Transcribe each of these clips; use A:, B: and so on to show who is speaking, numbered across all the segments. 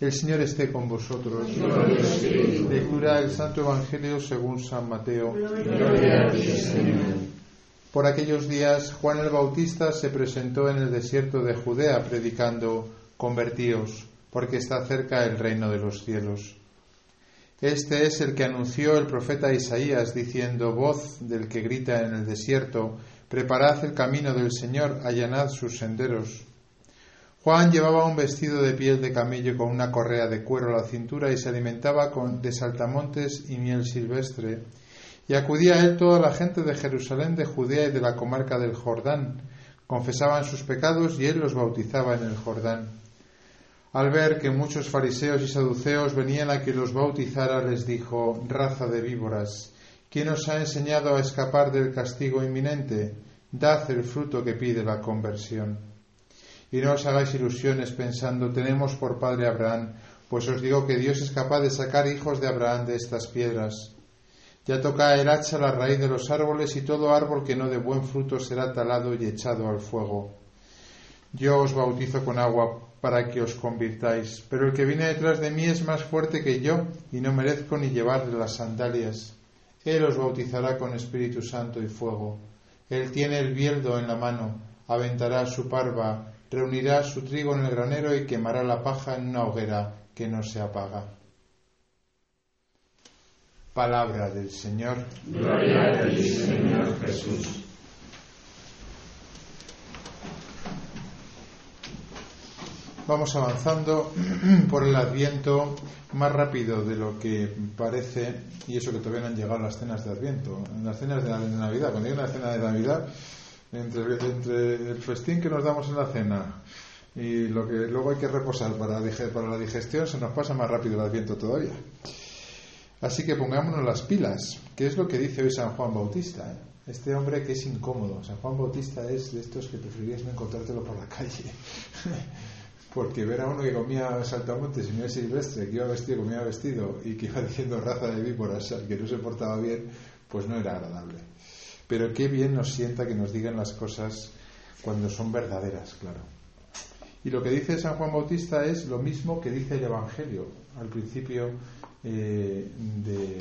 A: El Señor esté con vosotros. Lectura del Santo Evangelio según San Mateo. Por aquellos días Juan el Bautista se presentó en el desierto de Judea predicando, convertíos, porque está cerca el reino de los cielos. Este es el que anunció el profeta Isaías diciendo, voz del que grita en el desierto, preparad el camino del Señor, allanad sus senderos. Juan llevaba un vestido de piel de camello con una correa de cuero a la cintura y se alimentaba de saltamontes y miel silvestre. Y acudía a él toda la gente de Jerusalén, de Judea y de la comarca del Jordán. Confesaban sus pecados y él los bautizaba en el Jordán. Al ver que muchos fariseos y saduceos venían a que los bautizara, les dijo, raza de víboras, ¿quién os ha enseñado a escapar del castigo inminente? Dad el fruto que pide la conversión. Y no os hagáis ilusiones pensando, tenemos por padre Abraham, pues os digo que Dios es capaz de sacar hijos de Abraham de estas piedras. Ya toca el hacha la raíz de los árboles y todo árbol que no dé buen fruto será talado y echado al fuego. Yo os bautizo con agua para que os convirtáis, pero el que viene detrás de mí es más fuerte que yo y no merezco ni llevarle las sandalias. Él os bautizará con Espíritu Santo y fuego. Él tiene el bieldo en la mano, aventará su parva reunirá su trigo en el granero y quemará la paja en una hoguera que no se apaga. Palabra del Señor.
B: Gloria a ti, Señor Jesús.
A: Vamos avanzando por el Adviento más rápido de lo que parece, y eso que todavía no han llegado las cenas de Adviento. En las cenas de Navidad, cuando hay una cena de Navidad, entre, entre el festín que nos damos en la cena y lo que luego hay que reposar para, la digestión, se nos pasa más rápido el adviento todavía. Así que pongámonos las pilas, que es lo que dice hoy San Juan Bautista. ¿eh? Este hombre que es incómodo. San Juan Bautista es de estos que preferirías no encontrártelo por la calle. Porque ver a uno que comía saltamontes y miel silvestre, que iba vestido, comía vestido y que iba diciendo raza de víboras, que no se portaba bien, pues no era agradable. Pero qué bien nos sienta que nos digan las cosas cuando son verdaderas, claro. Y lo que dice San Juan Bautista es lo mismo que dice el Evangelio al principio eh, de,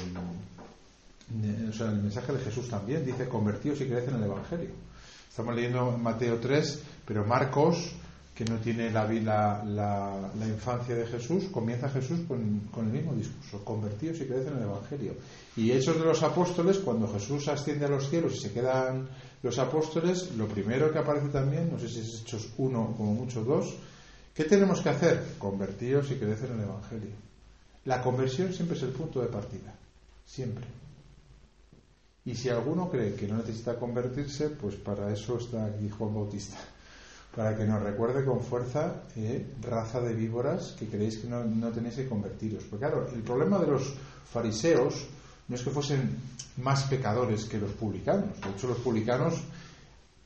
A: o sea, el mensaje de Jesús también dice convertidos y creed en el Evangelio. Estamos leyendo Mateo 3, pero Marcos que no tiene la, la, la, infancia de Jesús, comienza Jesús con, el mismo discurso, convertidos y crecen en el Evangelio. Y Hechos de los Apóstoles, cuando Jesús asciende a los cielos y se quedan los apóstoles, lo primero que aparece también, no sé si es Hechos uno como mucho dos, ¿qué tenemos que hacer? Convertidos y crecen en el Evangelio. La conversión siempre es el punto de partida, siempre. Y si alguno cree que no necesita convertirse, pues para eso está aquí Juan Bautista para que nos recuerde con fuerza, eh, raza de víboras, que creéis que no, tenéis que convertiros. Porque claro, el problema de los fariseos no es que fuesen más pecadores que los publicanos. De hecho, los publicanos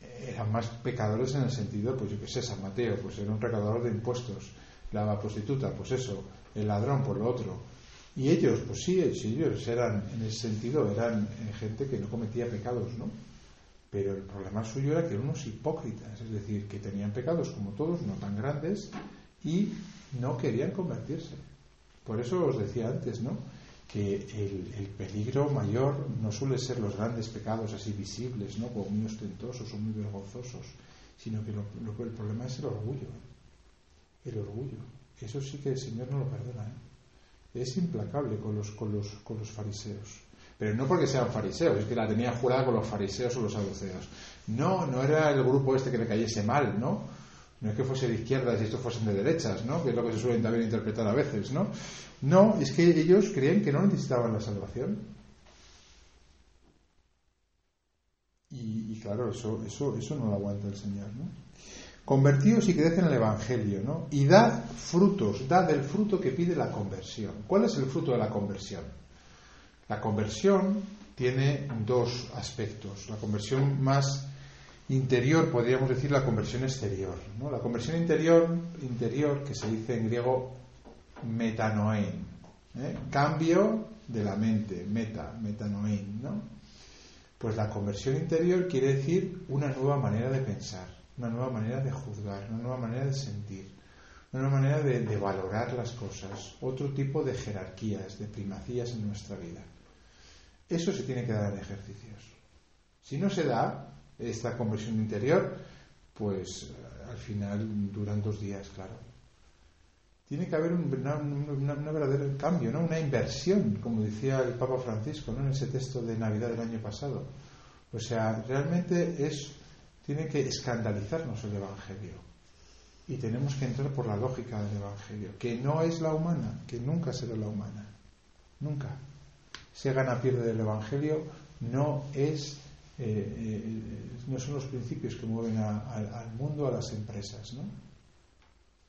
A: eh, eran más pecadores en el sentido, pues yo qué sé, San Mateo, pues era un recaudador de impuestos, la prostituta, pues eso, el ladrón por lo otro. Y ellos, pues sí, ellos eran, en ese sentido, eran eh, gente que no cometía pecados, ¿no? Pero el problema suyo era que eran unos hipócritas, es decir, que tenían pecados como todos, no tan grandes, y no querían convertirse. Por eso os decía antes, ¿no? Que el, peligro mayor no suele ser los grandes pecados así visibles, ¿no? Como muy ostentosos o muy vergonzosos, sino que lo, el problema es el orgullo. El orgullo. Eso sí que el Señor no lo perdona. ¿eh? Es implacable con los fariseos. Pero no porque sean fariseos, es que la tenía jurada con los fariseos o los saduceos. No, no era el grupo este que le cayese mal, ¿no? No es que fuese de izquierdas y estos fuesen de derechas, ¿no? Que es lo que se suele también interpretar a veces, ¿no? No, es que ellos creían que no necesitaban la salvación. Y, claro, eso, eso, eso no lo aguanta el Señor, ¿no? Convertíos y crecen en el Evangelio, ¿no? Y dad frutos, dad el fruto que pide la conversión. ¿Cuál es el fruto de la conversión? La conversión tiene dos aspectos. La conversión más interior, podríamos decir la conversión exterior. ¿no? La conversión interior, interior, que se dice en griego metanoen, ¿eh? cambio de la mente, meta, metanoen. ¿no? Pues la conversión interior quiere decir una nueva manera de pensar, una nueva manera de juzgar, una nueva manera de sentir, una manera de, de valorar las cosas, otro tipo de jerarquías, de primacías en nuestra vida. Eso se tiene que dar en ejercicios. Si no se da esta conversión interior, pues al final duran dos días, claro. Tiene que haber un, verdadero cambio, ¿no? una inversión, como decía el Papa Francisco ¿no? en ese texto de Navidad del año pasado. O sea, realmente es, tiene que escandalizarnos el Evangelio. Y tenemos que entrar por la lógica del Evangelio, que no es la humana, que nunca será la humana. Nunca. Se gana pierde del Evangelio no es eh, eh, no son los principios que mueven al mundo, a las empresas. ¿no?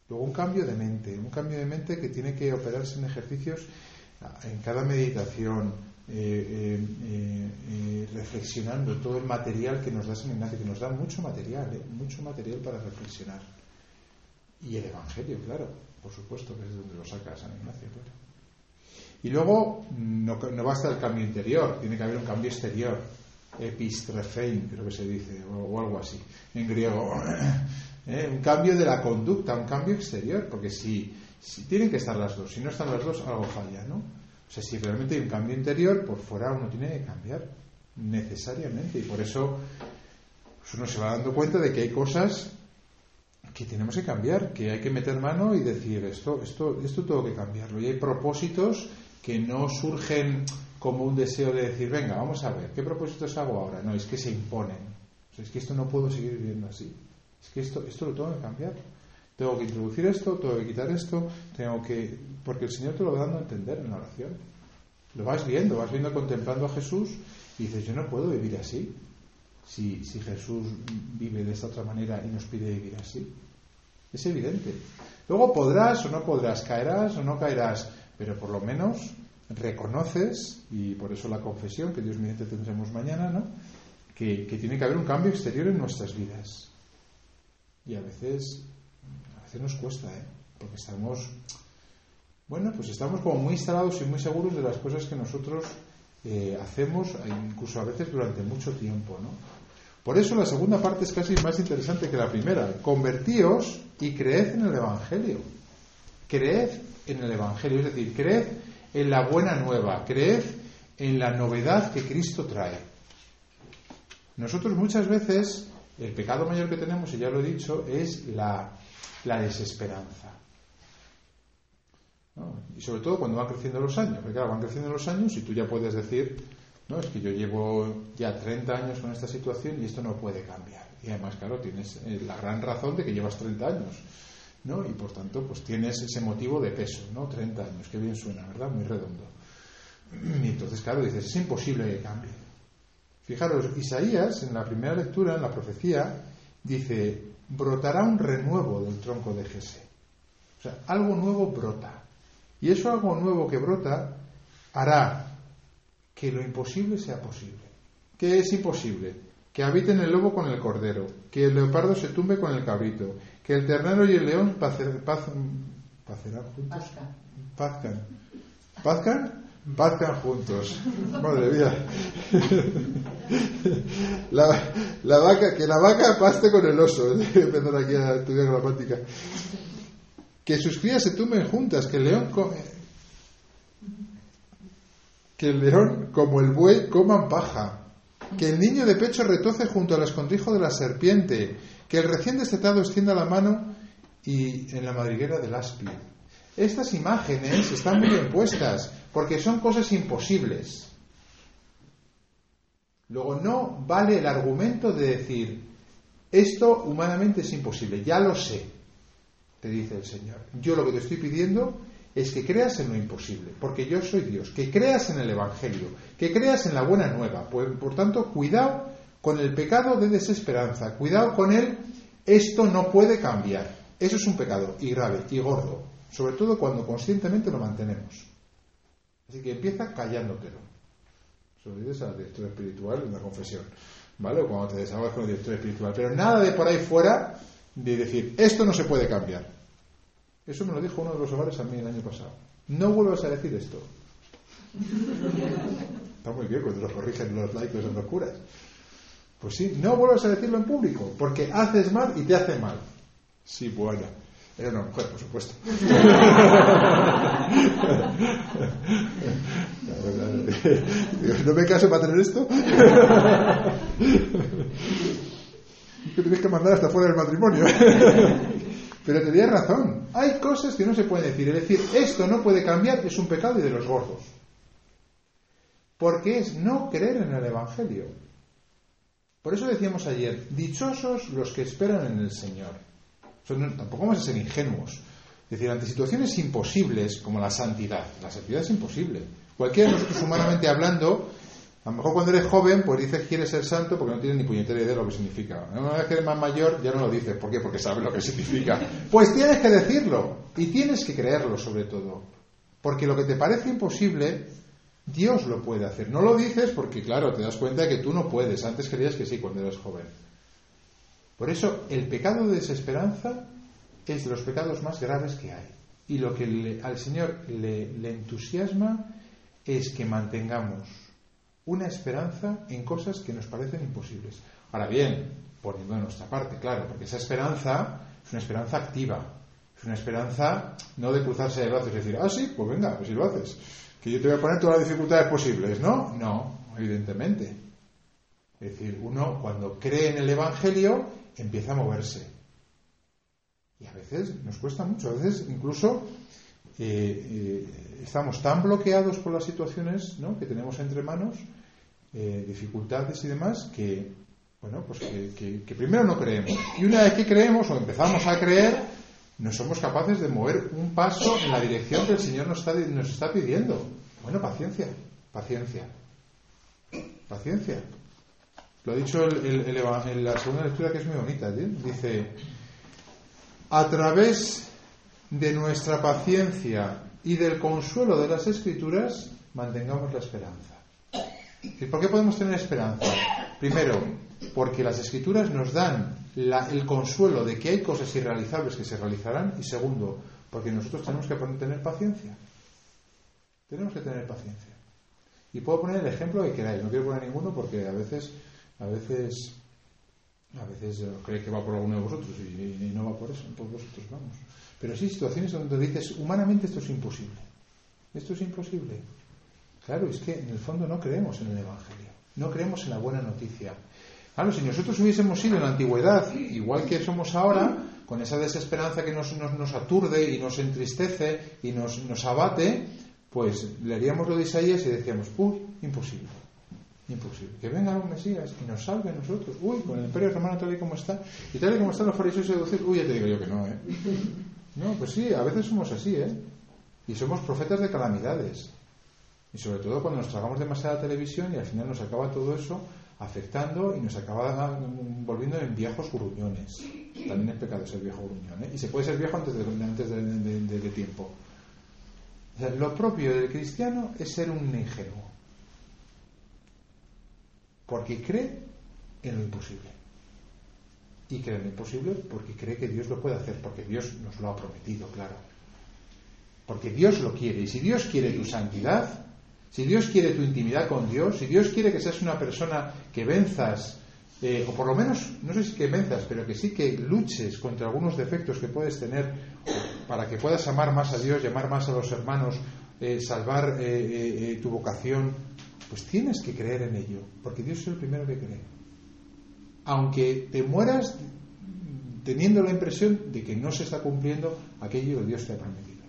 A: Luego un cambio de mente, un cambio de mente que tiene que operarse en ejercicios en cada meditación, eh, reflexionando todo el material que nos da San Ignacio, que nos da mucho material, mucho material para reflexionar. Y el Evangelio, claro, por supuesto que es donde lo saca San Ignacio, claro. Y luego no, no basta el cambio interior, tiene que haber un cambio exterior epistrefein, creo que se dice, o, algo así, en griego. ¿Eh? Un cambio de la conducta, un cambio exterior, porque si, si tienen que estar las dos, si no están las dos, algo falla, ¿no? O sea, si realmente hay un cambio interior, por fuera uno tiene que cambiar, necesariamente, y por eso pues, uno se va dando cuenta de que hay cosas que tenemos que cambiar, que hay que meter mano y decir esto, esto, esto tengo que cambiarlo. Y hay propósitos que no surgen como un deseo de decir, venga, vamos a ver, ¿qué propósitos hago ahora? No, es que se imponen. es que esto no puedo seguir viviendo así. Es que esto, esto lo tengo que cambiar. Tengo que introducir esto, tengo que quitar esto, tengo que... Porque el Señor te lo va dando a entender en la oración. Lo vas viendo, vas viendo contemplando a Jesús y dices, yo no puedo vivir así. Si, si Jesús vive de esta otra manera y nos pide vivir así. Es evidente. Luego podrás o no podrás, caerás o no caerás, pero por lo menos reconoces, y por eso la confesión, que Dios mediante tendremos mañana, ¿no? que, tiene que haber un cambio exterior en nuestras vidas. Y a veces, a veces nos cuesta, ¿eh? porque estamos, bueno, pues estamos como muy instalados y muy seguros de las cosas que nosotros eh, hacemos, incluso a veces durante mucho tiempo. ¿no? Por eso la segunda parte es casi más interesante que la primera. Convertíos y creed en el Evangelio. Creed en el Evangelio, es decir, creed en la buena nueva, creed en la novedad que Cristo trae. Nosotros muchas veces, el pecado mayor que tenemos, y ya lo he dicho, es la, desesperanza. Y sobre todo cuando van creciendo los años, porque claro, van creciendo los años y tú ya puedes decir, no, es que yo llevo ya 30 años con esta situación y esto no puede cambiar. Y además, claro, tienes eh, la gran razón de que llevas 30 años. ¿no? Y por tanto, pues tienes ese motivo de peso, ¿no? 30 años, que bien suena, ¿verdad? Muy redondo. Y entonces, claro, dices, es imposible que cambie. Fijaros, Isaías, en la primera lectura, en la profecía, dice, brotará un renuevo del tronco de Jesé. O sea, algo nuevo brota. Y eso algo nuevo que brota hará que lo imposible sea posible. ¿Qué es imposible? Que habiten el lobo con el cordero, que el leopardo se tumbe con el cabrito, que el ternero y el león pacerán juntos. Pazcan. ¿Pazcan? Pazcan juntos. Madre mía. La, vaca, que la vaca paste con el oso. Empezar aquí a estudiar gramática. Que sus crías se tumben juntas, que el león que el león como el buey coman paja, que el niño de pecho retoce junto al escondrijo de la serpiente, que el recién destetado extienda la mano y en la madriguera del áspid. Estas imágenes están muy bien puestas porque son cosas imposibles. Luego no vale el argumento de decir esto humanamente es imposible, ya lo sé, te dice el Señor. Yo lo que te estoy pidiendo es que creas en lo imposible, porque yo soy Dios, que creas en el Evangelio, que creas en la buena nueva. Por, por tanto, cuidado con el pecado de desesperanza, cuidado con él, esto no puede cambiar. Eso es un pecado y grave y gordo, sobre todo cuando conscientemente lo mantenemos. Así que empieza callándotelo. Se lo dices al director espiritual en la confesión, ¿vale? O cuando te desahogas con el director espiritual. Pero nada de por ahí fuera de decir, esto no se puede cambiar. Eso me lo dijo uno de los hogares a mí el año pasado. No vuelvas a decir esto. Está muy bien cuando lo corrigen los laicos en los curas. Pues sí, no vuelvas a decirlo en público, porque haces mal y te hace mal. Sí, bueno. Era una mujer, por supuesto. ¿No me caso para tener esto? tienes que mandar hasta fuera del matrimonio. Pero tenía razón. Hay cosas que no se pueden decir. Es decir, esto no puede cambiar, es un pecado y de los gordos. Porque es no creer en el Evangelio. Por eso decíamos ayer, dichosos los que esperan en el Señor. tampoco vamos a ser ingenuos. Es decir, ante situaciones imposibles como la santidad. La santidad es imposible. Cualquiera de nosotros, humanamente hablando, a lo mejor cuando eres joven, pues dices quieres ser santo porque no tienes ni puñetera idea de lo que significa. Una vez que eres más mayor, ya no lo dices. ¿Por qué? Porque sabes lo que significa. Pues tienes que decirlo. Y tienes que creerlo, sobre todo. Porque lo que te parece imposible, Dios lo puede hacer. No lo dices porque, claro, te das cuenta de que tú no puedes. Antes creías que sí cuando eras joven. Por eso, el pecado de desesperanza es de los pecados más graves que hay. Y lo que al Señor le entusiasma es que mantengamos una esperanza en cosas que nos parecen imposibles. Ahora bien, poniendo de nuestra parte, claro, porque esa esperanza es una esperanza activa, es una esperanza no de cruzarse de brazos y decir, ah, sí, pues venga, pues si lo haces, que yo te voy a poner todas las dificultades posibles, ¿no? No, evidentemente. Es decir, uno cuando cree en el Evangelio empieza a moverse. Y a veces nos cuesta mucho, a veces incluso eh, eh, estamos tan bloqueados por las situaciones que tenemos entre manos, eh, dificultades y demás, que, bueno, pues que, primero no creemos. Y una vez que creemos o empezamos a creer, no somos capaces de mover un paso en la dirección que el Señor nos está, nos está pidiendo. Bueno, paciencia, paciencia, paciencia. Lo ha dicho en la segunda lectura que es muy bonita. Dice, a través de nuestra paciencia y del consuelo de las escrituras, mantengamos la esperanza. ¿Y por qué podemos tener esperanza? Primero, porque las escrituras nos dan el consuelo de que hay cosas irrealizables que se realizarán. Y segundo, porque nosotros tenemos que tener paciencia. Tenemos que tener paciencia. Y puedo poner el ejemplo que queráis. No quiero poner ninguno porque a veces, a veces, a veces cree que va por alguno de vosotros y, no va por eso. Por vosotros vamos. Pero sí situaciones donde dices, humanamente esto es imposible. Esto es imposible. Claro, es que en el fondo no creemos en el Evangelio. No creemos en la buena noticia. Claro, si nosotros hubiésemos sido en la antigüedad, igual que somos ahora, con esa desesperanza que nos, nos, aturde y nos entristece y nos, abate, pues leeríamos lo de Isaías y decíamos, uy, imposible. Imposible. Que venga un Mesías y nos salve a nosotros. Uy, con el imperio romano tal y como está. Y tal y como están los fariseos seducidos. Uy, ya te digo yo que no, ¿eh? No, pues sí, a veces somos así, ¿eh? Y somos profetas de calamidades. Y sobre todo cuando nos tragamos demasiada televisión y al final nos acaba todo eso afectando y nos acaba volviendo en viejos gruñones. También es pecado ser viejo gruñón, ¿eh? Y se puede ser viejo antes de, antes de, tiempo. lo propio del cristiano es ser un ingenuo. Porque cree en lo imposible y cree en porque cree que Dios lo puede hacer, porque Dios nos lo ha prometido, claro. Porque Dios lo quiere. Y si Dios quiere tu santidad, si Dios quiere tu intimidad con Dios, si Dios quiere que seas una persona que venzas, eh, o por lo menos, no sé si que venzas, pero que sí que luches contra algunos defectos que puedes tener para que puedas amar más a Dios, llamar más a los hermanos, eh, salvar eh, tu vocación, pues tienes que creer en ello, porque Dios es el primero que cree aunque te mueras teniendo la impresión de que no se está cumpliendo aquello que Dios te ha prometido.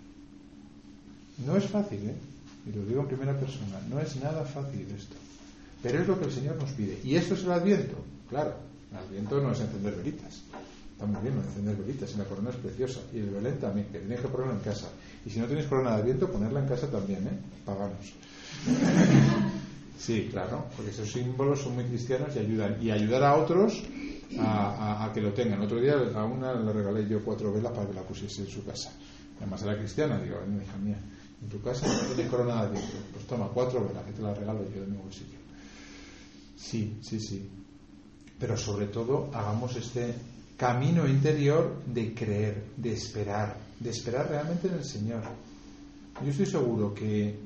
A: No es fácil, ¿eh? Y lo digo en primera persona, no es nada fácil esto. Pero es lo que el Señor nos pide. Y esto es el Adviento, claro. El Adviento no es encender velitas. Está muy bien encender velitas, y la corona es preciosa. Y el Belén también, que tenéis que ponerlo en casa. Y si no tenéis corona de Adviento, ponerla en casa también, ¿eh? Paganos. Sí, claro, porque esos símbolos son muy cristianos y ayudan. Y ayudar a otros a, que lo tengan. Otro día a una le regalé yo cuatro velas para que la pusiese en su casa. Además era cristiana, digo, hija mía, en tu casa no tienes corona de. Pues toma, cuatro velas, que te las regalo yo de mi bolsillo. Sí, sí, sí. Pero sobre todo hagamos este camino interior de creer, de esperar, de esperar realmente en el Señor. Yo estoy seguro que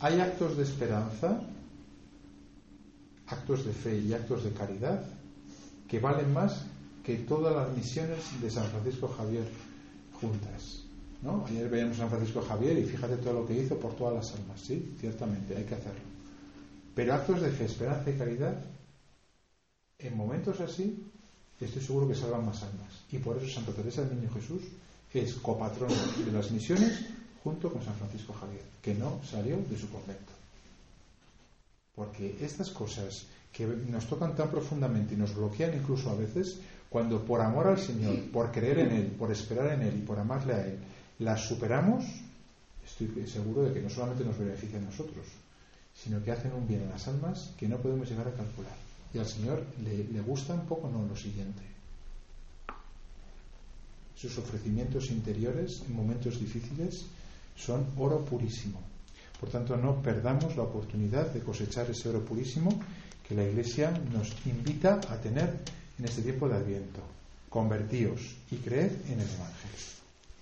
A: hay actos de esperanza actos de fe y actos de caridad que valen más que todas las misiones de San Francisco Javier. juntas. ¿no? Ayer veíamos a San Francisco Javier y fíjate todo lo que hizo por todas las almas. Sí, ciertamente, hay que hacerlo. Pero actos de fe, esperanza y caridad, en momentos así, estoy seguro que salvan más almas. Y por eso Santa Teresa del Niño Jesús es copatrona de las misiones junto con San Francisco Javier, que no salió de su convento. Porque estas cosas que nos tocan tan profundamente y nos bloquean incluso a veces, cuando por amor al Señor, por creer en Él, por esperar en Él y por amarle a Él, las superamos, estoy seguro de que no solamente nos beneficia a nosotros, sino que hacen un bien a las almas que no podemos llegar a calcular. Y al Señor le, le gusta un poco no lo siguiente. Sus ofrecimientos interiores en momentos difíciles son oro purísimo. Por tanto, no perdamos la oportunidad de cosechar ese oro purísimo que la Iglesia nos invita a tener en este tiempo de Adviento. Convertíos y creed en el Evangelio.